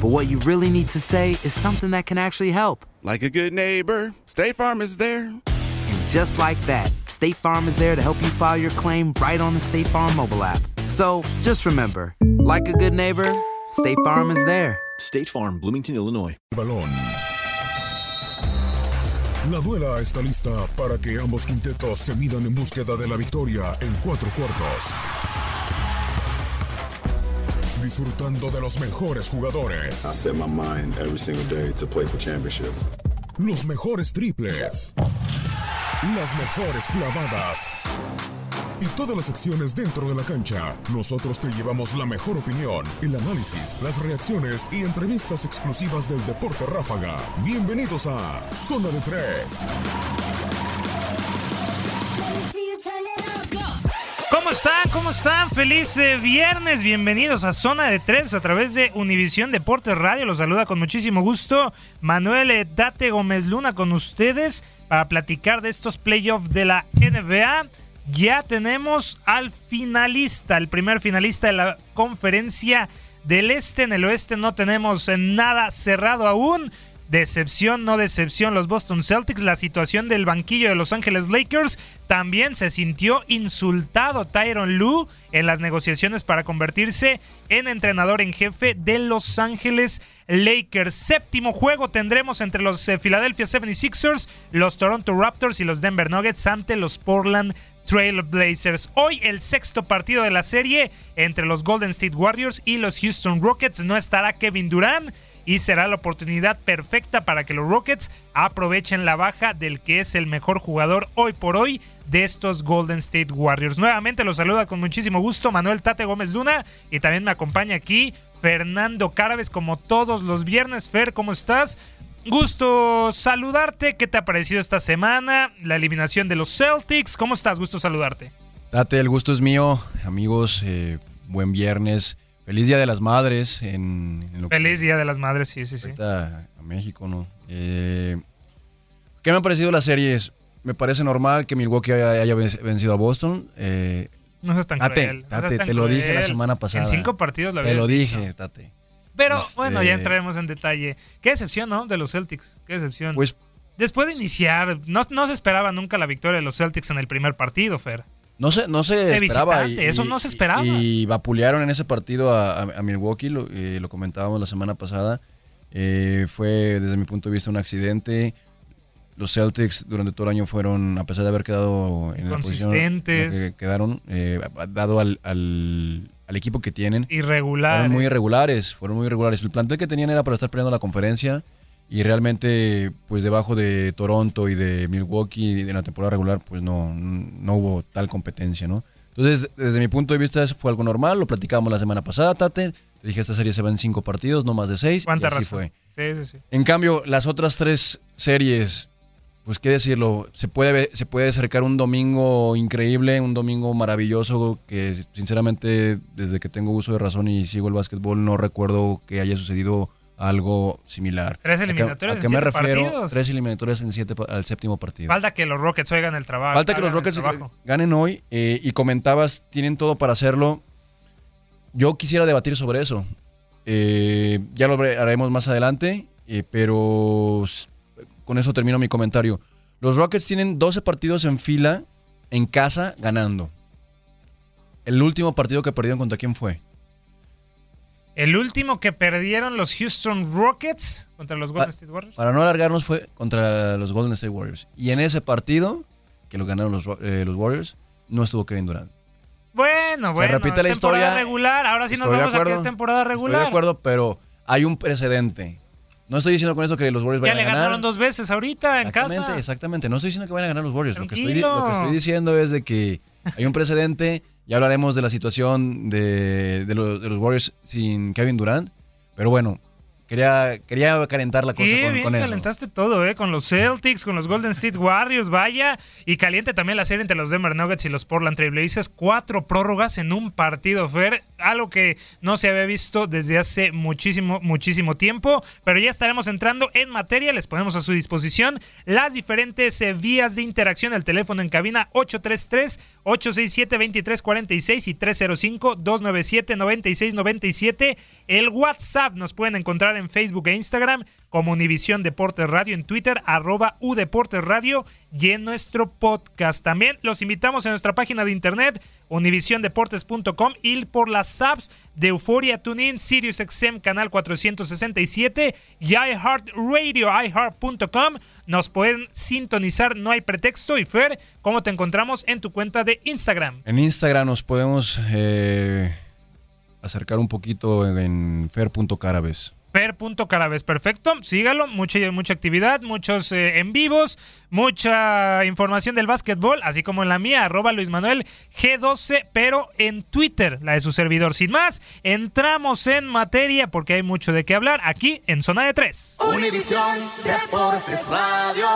but what you really need to say is something that can actually help. Like a good neighbor, State Farm is there. And just like that, State Farm is there to help you file your claim right on the State Farm mobile app. So just remember, like a good neighbor, State Farm is there. State Farm, Bloomington, Illinois. balón. La duela está lista para que ambos quintetos se midan en búsqueda de la victoria en cuatro cuartos. disfrutando de los mejores jugadores. I set my mind every single day to play for championship. Los mejores triples. Las mejores clavadas. Y todas las acciones dentro de la cancha. Nosotros te llevamos la mejor opinión, el análisis, las reacciones y entrevistas exclusivas del deporte ráfaga. Bienvenidos a Zona de 3. Están? ¿Cómo están? Feliz eh, viernes. Bienvenidos a Zona de Tres a través de Univisión Deportes Radio. Los saluda con muchísimo gusto Manuel eh, Date Gómez Luna con ustedes para platicar de estos playoffs de la NBA. Ya tenemos al finalista, el primer finalista de la conferencia del Este. En el Oeste no tenemos eh, nada cerrado aún. Decepción, no decepción, los Boston Celtics. La situación del banquillo de Los Ángeles Lakers también se sintió insultado Tyron Lue en las negociaciones para convertirse en entrenador en jefe de Los Ángeles Lakers. Séptimo juego tendremos entre los eh, Philadelphia 76ers, los Toronto Raptors y los Denver Nuggets ante los Portland Trail Blazers. Hoy el sexto partido de la serie entre los Golden State Warriors y los Houston Rockets. No estará Kevin Durant y será la oportunidad perfecta para que los Rockets aprovechen la baja del que es el mejor jugador hoy por hoy de estos Golden State Warriors. Nuevamente los saluda con muchísimo gusto Manuel Tate Gómez Luna y también me acompaña aquí Fernando Cárabes como todos los viernes. Fer, ¿cómo estás? Gusto saludarte. ¿Qué te ha parecido esta semana? La eliminación de los Celtics. ¿Cómo estás? Gusto saludarte. Date, el gusto es mío, amigos. eh, buen viernes. Feliz Día de las Madres. En, en lo que Feliz Día de las Madres, sí, sí, sí. a México, ¿no? Eh, ¿Qué me ha parecido las series? Me parece normal que Milwaukee haya, haya ven- vencido a Boston. Eh, No seas tan Tate, cruel. no seas Tate, tan te lo dije la semana pasada. En cinco partidos lo Te lo dije, Tate. Pero Este- bueno, ya entraremos en detalle. Qué decepción, ¿no? De los Celtics. Qué decepción. Pues Después de iniciar, no, no se esperaba nunca la victoria de los Celtics en el primer partido, Fer. No se, no se esperaba. visitante, eso no se esperaba. Y, vapulearon en ese partido a, a- a Milwaukee, lo, eh, lo comentábamos la semana pasada. Eh, fue, desde mi punto de vista, un accidente. Los Celtics durante todo el año fueron, a pesar de haber quedado en la posición en la Consistentes. que quedaron, eh, dado al, al- al equipo que tienen, Irregular. fueron muy irregulares, fueron muy irregulares. El plantel que tenían era para estar peleando la conferencia y realmente, pues debajo de Toronto y de Milwaukee en la temporada regular, pues no, no hubo tal competencia, ¿no? Entonces, desde mi punto de vista, eso fue algo normal. Lo platicábamos la semana pasada, Tate. Te dije, esta serie se va en cinco partidos, no más de seis. y ¿Cuánta así razón? fue. Sí, sí, sí. En cambio, las otras tres series pues qué decirlo, se puede, se puede acercar un domingo increíble, un domingo maravilloso que sinceramente desde que tengo uso de razón y sigo el básquetbol no recuerdo que haya sucedido algo similar. Tres ¿A qué- eliminatorias ¿A en qué me siete refiero? partidos. Tres eliminatorias en siete al séptimo partido. Falta que los Rockets oigan el trabajo. Falta que los Rockets ganen hoy eh, y comentabas, tienen todo para hacerlo. Yo quisiera debatir sobre eso. Eh, ya lo haremos más adelante, eh, pero con eso termino mi comentario. Los Rockets tienen 12 partidos en fila en casa ganando. El último partido que perdieron contra quién fue? El último que perdieron los Houston Rockets contra los Golden State Warriors. Para no alargarnos fue contra los Golden State Warriors. Y en ese partido, que lo ganaron los, eh, los Warriors, no estuvo Kevin Durant. Bueno, Se bueno. repite la es temporada historia. regular. Ahora sí nos vamos a que es temporada regular. Estoy de acuerdo, pero hay un precedente. No estoy diciendo con eso que los Warriors Ya vayan le a ganar. ganaron dos veces ahorita en Exactamente, casa. exactamente. No estoy diciendo que vayan a ganar los Warriors. Lo que, estoy, lo que estoy diciendo es de que hay un precedente. Ya hablaremos de la situación de, de los, de los Warriors sin Kevin Durant. Pero bueno, quería, quería calentar la cosa con, bien con eso. calentaste todo, ¿eh? Con los Celtics, con los Golden State Warriors, vaya. Y caliente también la serie entre los Denver Nuggets y los Portland Trail Blazers. Cuatro prórrogas en un partido, Fer. Algo que no se había visto desde hace muchísimo, muchísimo tiempo. Pero ya estaremos entrando en materia. Les ponemos a su disposición las diferentes eh, vías de interacción. El teléfono en cabina 833-867-2346 y 305-297-9697. El WhatsApp nos pueden encontrar en Facebook e Instagram como Univisión Deportes Radio, en Twitter, arroba Udeportes Radio y en nuestro podcast. También los invitamos a nuestra página de internet, univisiondeportes.com y por las apps de Euforia TuneIn, SiriusXM Canal 467 y iHeartRadio, iHeart.com. Nos pueden sintonizar, no hay pretexto. Y Fer, ¿cómo te encontramos en tu cuenta de Instagram? En Instagram nos podemos eh, acercar un poquito en fer.carabes. Per.carabes, perfecto, sígalo, mucha, mucha actividad, muchos eh, en vivos, mucha información del básquetbol, así como en la mía, arroba Luis Manuel G12, pero en Twitter, la de su servidor. Sin más, entramos en materia porque hay mucho de qué hablar aquí en Zona de 3. Univisión Deportes Radio.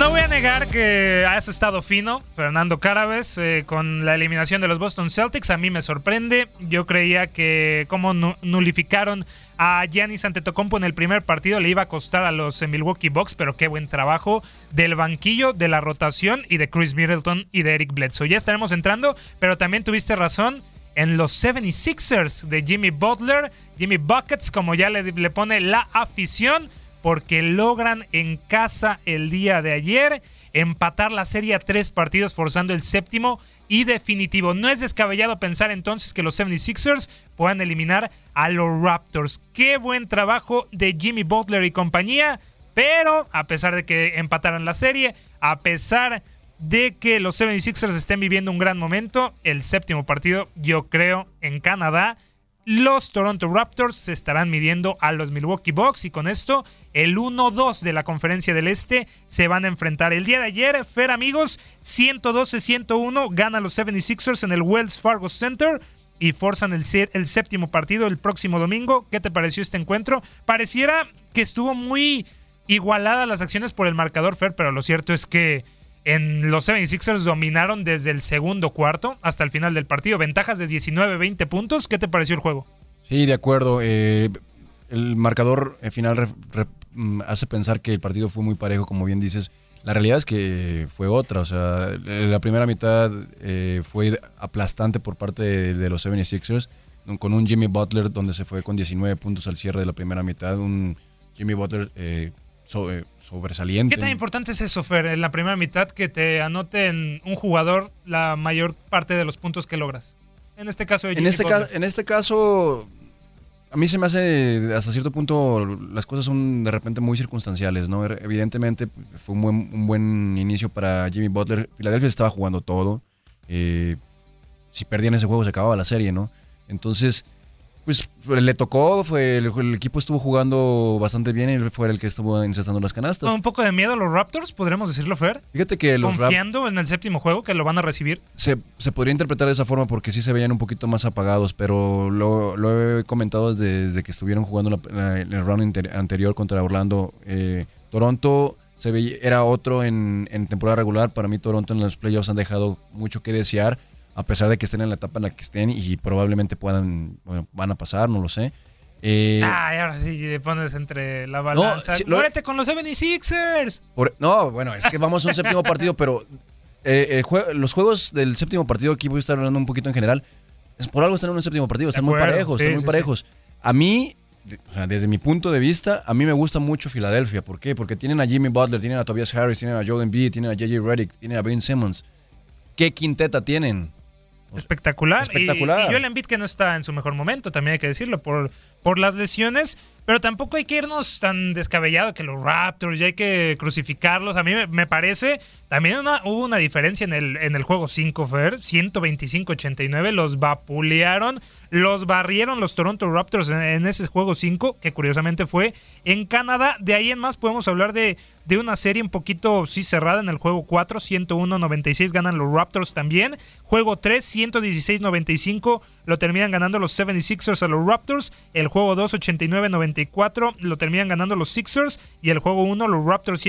No voy a negar que has estado fino, Fernando Carabes, eh, con la eliminación de los Boston Celtics. A mí me sorprende. Yo creía que como nu- nulificaron a Giannis Antetokounmpo en el primer partido le iba a costar a los eh, Milwaukee Bucks, pero qué buen trabajo del banquillo, de la rotación y de Chris Middleton y de Eric Bledsoe. Ya estaremos entrando, pero también tuviste razón en los 76ers de Jimmy Butler, Jimmy Buckets, como ya le pone la afición porque logran en casa el día de ayer empatar la serie a tres partidos forzando el séptimo y definitivo. No es descabellado pensar entonces que los 76ers puedan eliminar a los Raptors. Qué buen trabajo de Jimmy Butler y compañía, pero a pesar de que empataran la serie, a pesar de que los 76ers estén viviendo un gran momento, el séptimo partido yo creo en Canadá los Toronto Raptors se estarán midiendo a los Milwaukee Bucks y con esto el 1-2 de la conferencia del Este se van a enfrentar. El día de ayer, Fer amigos, 112-101 ganan los 76ers en el Wells Fargo Center y forzan el, el séptimo partido el próximo domingo. ¿Qué te pareció este encuentro? Pareciera que estuvo muy igualada las acciones por el marcador, Fer, pero lo cierto es que en los 76ers dominaron desde el segundo cuarto hasta el final del partido. Ventajas de 19-20 puntos. ¿Qué te pareció el juego? Sí, de acuerdo. eh, el marcador eh, final mm, hace pensar que el partido fue muy parejo, como bien dices. La realidad es que fue otra. O sea, la primera mitad eh, fue aplastante por parte de, de los 76ers, con un Jimmy Butler donde se fue con 19 puntos al cierre de la primera mitad. Un Jimmy Butler eh, so- sobresaliente. ¿Qué tan importante es eso, Fer, en la primera mitad que te anoten un jugador la mayor parte de los puntos que logras? En este caso de En este, ca- en este caso, a mí se me hace, hasta cierto punto, las cosas son de repente muy circunstanciales, ¿no? Er- Evidentemente fue un buen, un buen inicio para Jimmy Butler. Filadelfia estaba jugando todo. Eh, si perdían ese juego se acababa la serie, ¿no? Entonces, Pues le tocó, fue el, el equipo estuvo jugando bastante bien y él fue el que estuvo incestando las canastas. Un poco de miedo a los Raptors, podríamos decirlo, Fer. Fíjate que los Confiando en el séptimo juego que lo van a recibir. se, se podría interpretar de esa forma porque sí se veían un poquito más apagados, pero lo, lo he comentado desde, desde que estuvieron jugando la- la- el round inter- anterior contra Orlando. Eh, Toronto se veía, era otro en, en temporada regular. Para mí Toronto en los playoffs han dejado mucho que desear, a pesar de que estén en la etapa en la que estén y probablemente puedan, bueno, van a pasar, no lo sé. Eh, Ay, ahora sí te pones entre la balanza. lo- Muérete con los 76ers. Por- no, bueno, es que vamos a un séptimo partido, pero eh, el jue- los juegos del séptimo partido, aquí voy a estar hablando un poquito en general, es por algo están en un séptimo partido, están muy parejos, sí, están muy sí, parejos. A mí, o sea, desde mi punto de vista, a mí me gusta mucho Filadelfia. ¿Por qué? Porque tienen a Jimmy Butler, tienen a Tobias Harris, tienen a Joel Embiid, tienen a JJ Redick, tienen a Ben Simmons. ¿Qué quinteta tienen? Espectacular. Espectacular. Y, y Joel Embiid que no está en su mejor momento, también hay que decirlo, por, por las lesiones. Pero tampoco hay que irnos tan descabellado que los Raptors ya hay que crucificarlos. A mí me, parece, también hubo una diferencia en el, en el juego 5, Fer. 125-89, los vapulearon, los barrieron los Toronto Raptors en, en ese juego 5, que curiosamente fue en Canadá. De ahí en más podemos hablar de, de una serie un poquito, sí, cerrada en el juego 4, 101-96 ganan los Raptors también. Juego 3, 116-95 lo terminan ganando los 76ers a los Raptors. El juego 2, 89-94 lo terminan ganando los Sixers. Y el juego 1, los Raptors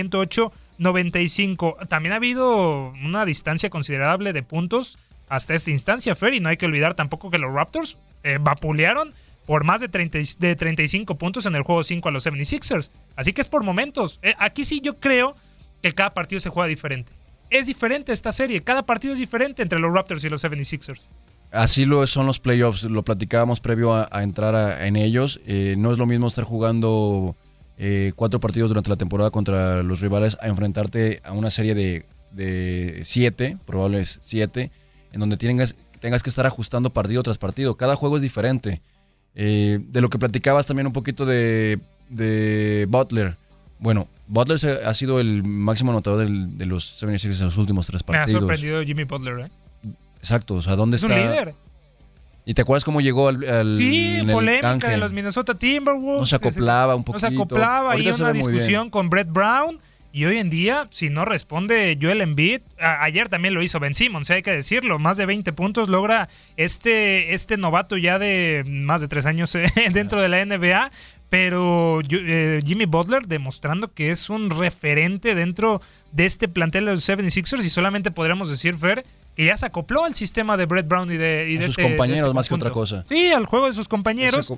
108-95. También ha habido una distancia considerable de puntos hasta esta instancia, Fer. Y no hay que olvidar tampoco que los Raptors eh, vapulearon por más de, 30 y- de 35 puntos en el juego 5 a los 76ers. Así que es por momentos. Eh, aquí sí yo creo que cada partido se juega diferente. Es diferente esta serie. Cada partido es diferente entre los Raptors y los 76ers. Así lo son los playoffs, lo platicábamos previo a, a entrar a- en ellos. Eh, no es lo mismo estar jugando eh, cuatro partidos durante la temporada contra los rivales a enfrentarte a una serie de, de siete, probables siete, en donde tengas, tengas que estar ajustando partido tras partido. Cada juego es diferente. Eh, de lo que platicabas también un poquito de, de Butler. Bueno, Butler ha sido el máximo anotador del- de los 76ers en los últimos tres Me ha partidos. sorprendido Jimmy Butler. ¿eh? Exacto, o sea, ¿dónde Es está? un líder. ¿Y te acuerdas cómo llegó al, al Sí, el polémica de los Minnesota Timberwolves. No se acoplaba un No se poquito. acoplaba. Ahorita y se una discusión con Brett Brown. Y hoy en día, si no responde Joel Embiid, a- ayer también lo hizo Ben Simmons, hay que decirlo, más de 20 puntos logra este, este novato ya de más de tres años eh, dentro de la NBA, pero eh, Jimmy Butler demostrando que es un referente dentro de este plantel de los 76ers y solamente podríamos decir, Fer, que ya se acopló al sistema de Brett Brown y de, y de sus este- de compañeros este más que otra cosa. Sí, al juego de sus compañeros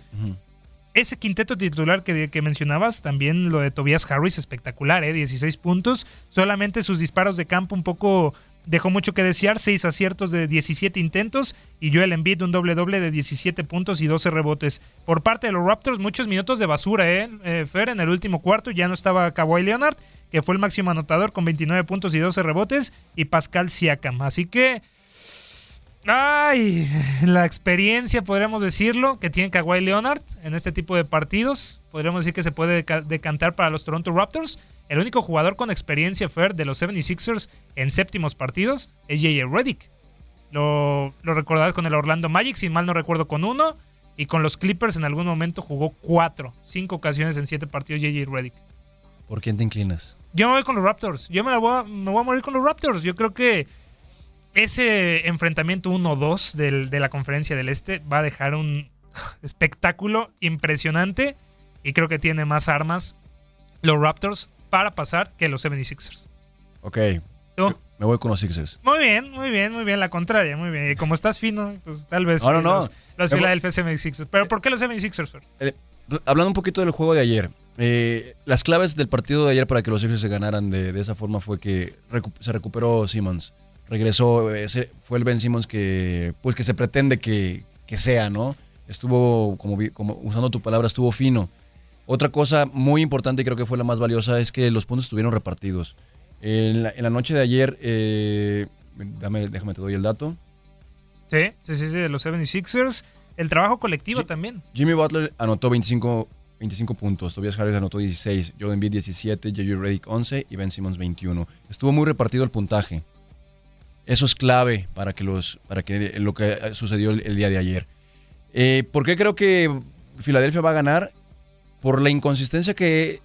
ese quinteto titular que, que mencionabas, también lo de Tobias Harris, espectacular, ¿eh? 16 puntos. Solamente sus disparos de campo un poco dejó mucho que desear, 6 aciertos de 17 intentos y Joel Embiid un doble doble de 17 puntos y 12 rebotes. Por parte de los Raptors, muchos minutos de basura, ¿eh? Eh, Fer, en el último cuarto ya no estaba Kawhi Leonard, que fue el máximo anotador con 29 puntos y 12 rebotes, y Pascal Siakam. Así que... Ay, la experiencia, podríamos decirlo, que tiene Kawhi Leonard en este tipo de partidos. Podríamos decir que se puede deca- decantar para los Toronto Raptors. El único jugador con experiencia, Fer, de los 76ers en séptimos partidos es J.J. Redick. Lo, lo con el Orlando Magic, si mal no recuerdo, con uno. Y con los Clippers en algún momento jugó cuatro, cinco ocasiones en siete partidos J.J. Redick. ¿Por quién te inclinas? Yo me voy con los Raptors. Yo me, la voy, a, me voy a morir con los Raptors. Yo creo que ese enfrentamiento 1-2 del- de la conferencia del Este va a dejar un espectáculo impresionante. Y creo que tiene más armas los Raptors para pasar que los 76ers. Ok. ¿Tú? Me voy con los Sixers. Muy bien, muy bien, muy bien. La contraria, muy bien. Y como estás fino, pues tal vez No, no, no. los, Philadelphia 76ers. ¿Pero por qué los 76ers, Fer? Eh, hablando un poquito del juego de ayer, eh, las claves del partido de ayer para que los Sixers se ganaran de, de esa forma fue que recu- se recuperó Simmons. Regresó, ese fue el Ben Simmons que, pues, que se pretende que, que sea, ¿no? Estuvo, como, usando tu palabra, estuvo fino. Otra cosa muy importante y creo que fue la más valiosa es que los puntos estuvieron repartidos. En la, en la noche de ayer, eh, dame, déjame te doy el dato. Sí, sí, sí, sí, de los 76ers. El trabajo colectivo también. Jimmy Butler anotó 25, 25 puntos, Tobias Harris anotó 16, Joel Embiid 17, J.J. Redick 11 y Ben Simmons 21. Estuvo muy repartido el puntaje. Eso es clave para que los para que lo que sucedió el, día de ayer. Eh, ¿Por qué creo que Filadelfia va a ganar? Por la inconsistencia que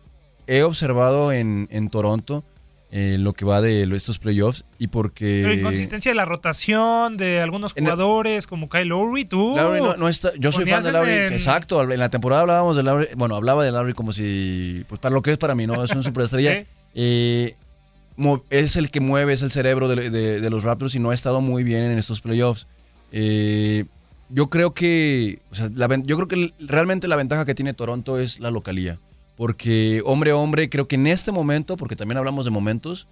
he observado en, en Toronto en lo que va de estos playoffs y porque... Pero inconsistencia de la rotación de algunos jugadores como Kyle Lowry, tú... Lowry no, no está, yo soy fan de Lowry, en- exacto, en la temporada hablábamos de Lowry, bueno, hablaba de Lowry como si, pues para lo que es para mí, ¿no? Es una superestrella. Eh, es el que mueve, es el cerebro de, de- de los Raptors y no ha estado muy bien en estos playoffs. Eh, yo creo que, o sea, la ven- yo creo que realmente la ventaja que tiene Toronto es la localía. Porque hombre a hombre, creo que en este momento, porque también hablamos de momentos,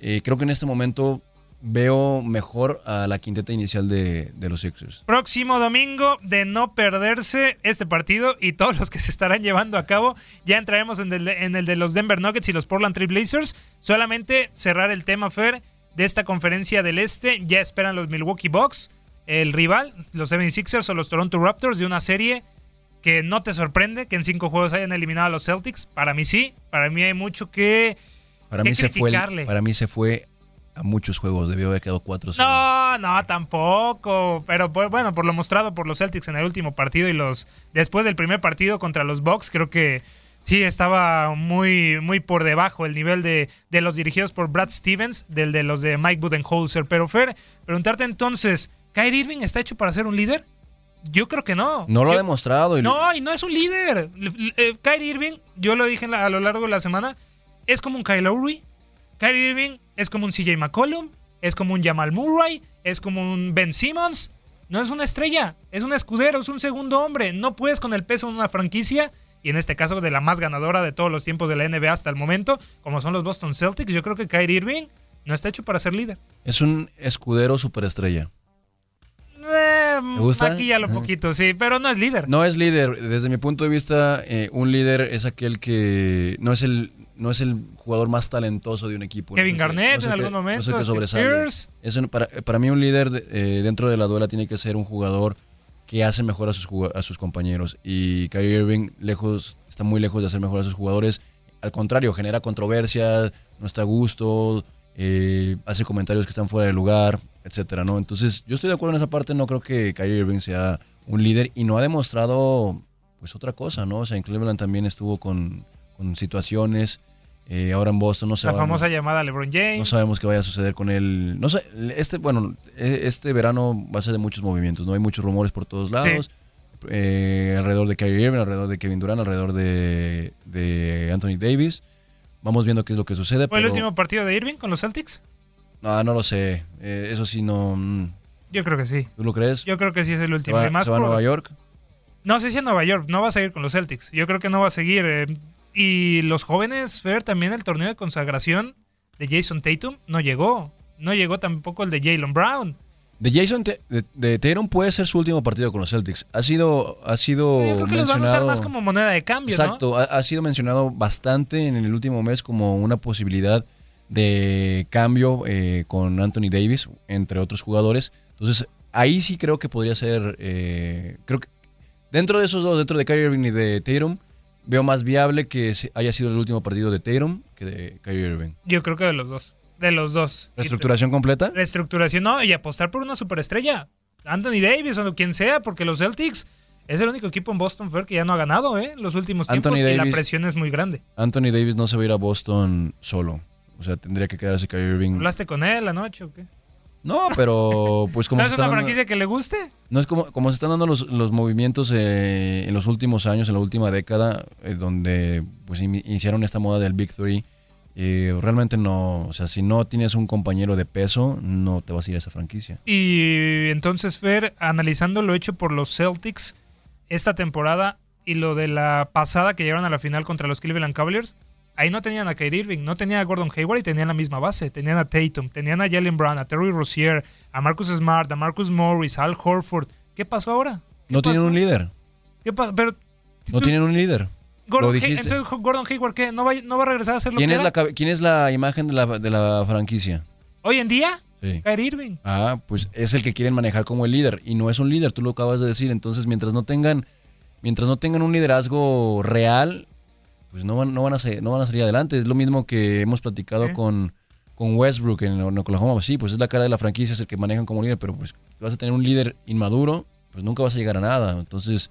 eh, creo que en este momento veo mejor a la quinteta inicial de, los Sixers. Próximo domingo de no perderse este partido y todos los que se estarán llevando a cabo. Ya entraremos en el, de- los Denver Nuggets y los Portland Trail Blazers. Solamente cerrar el tema, Fer, de esta conferencia del Este. Ya esperan los Milwaukee Bucks, el rival, los 76ers o los Toronto Raptors de una serie que no te sorprende que en cinco juegos hayan eliminado a los Celtics. Para mí sí, para mí hay mucho que, Para que mí, se fue, para mí se fue a muchos juegos, debió haber quedado 4 No, no, tampoco. Pero pues, bueno, por lo mostrado por los Celtics en el último partido y los después del primer partido contra los Bucks, creo que sí estaba muy, muy por debajo el nivel de, de los dirigidos por Brad Stevens del de los de Mike Budenholzer. Pero Fer, preguntarte entonces, ¿Kyrie Irving está hecho para ser un líder? Yo creo que no. No lo ha demostrado. y- no, y no es un líder. Eh, Kyrie Irving, yo lo dije la- a lo largo de la semana, es como un Kyle Lowry. Kyrie Irving es como un CJ McCollum, es como un Jamal Murray, es como un Ben Simmons. No es una estrella, es un escudero, es un segundo hombre. No puedes con el peso de una franquicia, y en este caso de la más ganadora de todos los tiempos de la NBA hasta el momento, como son los Boston Celtics. Yo creo que Kyrie Irving no está hecho para ser líder. Es un escudero superestrella. ¿Te gusta? Maquíllalo Ajá. poquito, sí, pero no es líder. No es líder. Desde mi punto de vista, eh, un líder es aquel que no es el no es el jugador más talentoso de un equipo. Kevin No que- Garnett no en que- algún no momento, el que Steve sobresale. Pierce. Es un- para, para mí un líder de- eh, dentro de la duela tiene que ser un jugador que hace mejor a sus, a sus compañeros. Y Kyrie Irving lejos, está muy lejos de hacer mejor a sus jugadores. Al contrario, genera controversia, no está a gusto, eh, hace comentarios que están fuera de lugar, etcétera, ¿no? Entonces, yo estoy de acuerdo en esa parte. No creo que Kyrie Irving sea un líder y no ha demostrado, pues, otra cosa, ¿no? O sea, en Cleveland también estuvo con, con situaciones. eh, ahora en Boston no La sabemos, famosa llamada a LeBron James. no sabemos qué vaya a suceder con él. No sé, este, bueno, eh, este verano va a ser de muchos movimientos, ¿no? Hay muchos rumores por todos lados. eh, alrededor de Kyrie Irving, alrededor de Kevin Durant, alrededor de, de Anthony Davis. Vamos viendo qué es lo que sucede. ¿Fue el último partido de Irving con los Celtics? No, no lo sé. Eh, eso sí, no. mm, Yo creo que sí. ¿Tú lo crees? Yo creo que sí es el ¿Se último. va, más se va a por- Nueva York? No sé si a Nueva York. No va a seguir con los Celtics. Yo creo que no va a seguir. eh, y los jóvenes, Fer, también el torneo de consagración de Jason Tatum no llegó. No llegó tampoco el de Jalen Brown. De Jason Te- de, de Tatum puede ser su último partido con los Celtics. Ha sido, ha sido Yo creo que los van a usar más como moneda de cambio, ¿no? Exacto, ha, ha sido mencionado bastante en el último mes como una posibilidad de cambio eh, con Anthony Davis, entre otros jugadores. Entonces, ahí sí creo que podría ser. eh, creo que dentro de esos dos, dentro de Kyrie Irving y de Tatum, veo más viable que haya sido el último partido de Tatum que de Kyrie Irving. Yo creo que de los dos. De los dos. ¿Reestructuración completa? Reestructuración, no, y apostar por una superestrella. Anthony Davis o quien sea, porque los Celtics es el único equipo en Boston Fair que ya no ha ganado, ¿eh? Los últimos tiempos Anthony y la Davis- presión es muy grande. Anthony Davis no se va a ir a Boston solo. O sea, tendría que quedarse Kyrie Irving. ¿Hablaste con él anoche o qué? No, pero pues como ¿No es una dando- franquicia que le guste? No es como, como se están dando los, los movimientos eh, en los últimos años, en la última década, eh, donde pues ini- iniciaron esta moda del Big Three. eh, realmente no, o sea, si no tienes un compañero de peso, no te vas a ir a esa franquicia. Y entonces, Fer, analizando lo hecho por los Celtics esta temporada y lo de la pasada que llegaron a la final contra los Cleveland Cavaliers, ahí no tenían a Kyrie Irving, no tenían a Gordon Hayward y tenían la misma base. Tenían a Tatum, tenían a Jalen Brown, a Terry Rozier, a Marcus Smart, a Marcus Morris, a Al Horford. ¿Qué pasó ahora? ¿Qué No tienen un líder. ¿Qué pasó? Pero No tienen un líder. Gordon Lo entonces Gordon Hayward, ¿qué? ¿No va, ¿No va a regresar a ser lo ¿Quién que es, era? la, ¿Quién es la imagen de la, de la franquicia? Hoy en día, Sí. Kyrie Irving. Ah, pues es el que quieren manejar como el líder y no es un líder, tú lo acabas de decir. Entonces, mientras no tengan, mientras no tengan un liderazgo real, pues no van, no van a ser, no van a salir adelante. Es lo mismo que hemos platicado con, con Westbrook en, en Oklahoma. Sí, pues es la cara de la franquicia, es el que manejan como líder, pero pues vas a tener un líder inmaduro, pues nunca vas a llegar a nada. Entonces,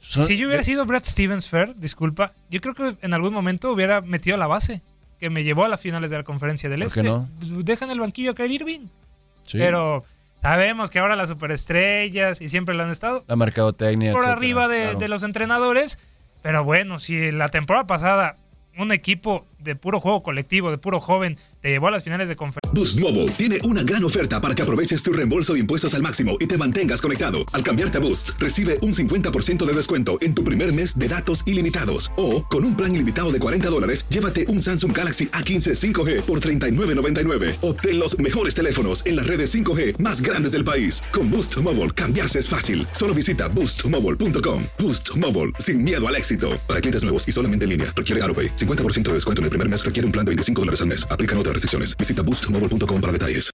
si yo hubiera sido Brad Stevens Fair, disculpa, yo creo que en algún momento hubiera metido la base que me llevó a las finales de la conferencia del ¿Por Este. qué no? Pues, Deja en el banquillo a Kyrie Irving. Sí. Pero sabemos que ahora las superestrellas y siempre lo han estado la mercadotecnia. por etcétera, arriba de, claro. de los entrenadores. Pero bueno, si la temporada pasada un equipo de puro juego colectivo, de puro joven, te llevó a las finales de conferencia. Boost Mobile tiene una gran oferta para que aproveches tu reembolso de impuestos al máximo y te mantengas conectado. Al cambiarte a Boost, recibe un 50% de descuento en tu primer mes de datos ilimitados. O, con un plan ilimitado de 40 dólares, llévate un Samsung Galaxy A15 5G por $39.99. Obtén los mejores teléfonos en las redes 5G más grandes del país. Con Boost Mobile, cambiarse es fácil. Solo visita boostmobile.com. Boost Mobile, sin miedo al éxito. Para clientes nuevos y solamente en línea, requiere AroPay. 50% de descuento en el primer mes requiere un plan de 25 dólares al mes. Aplican otras restricciones. Visita boostmobile.com para detalles.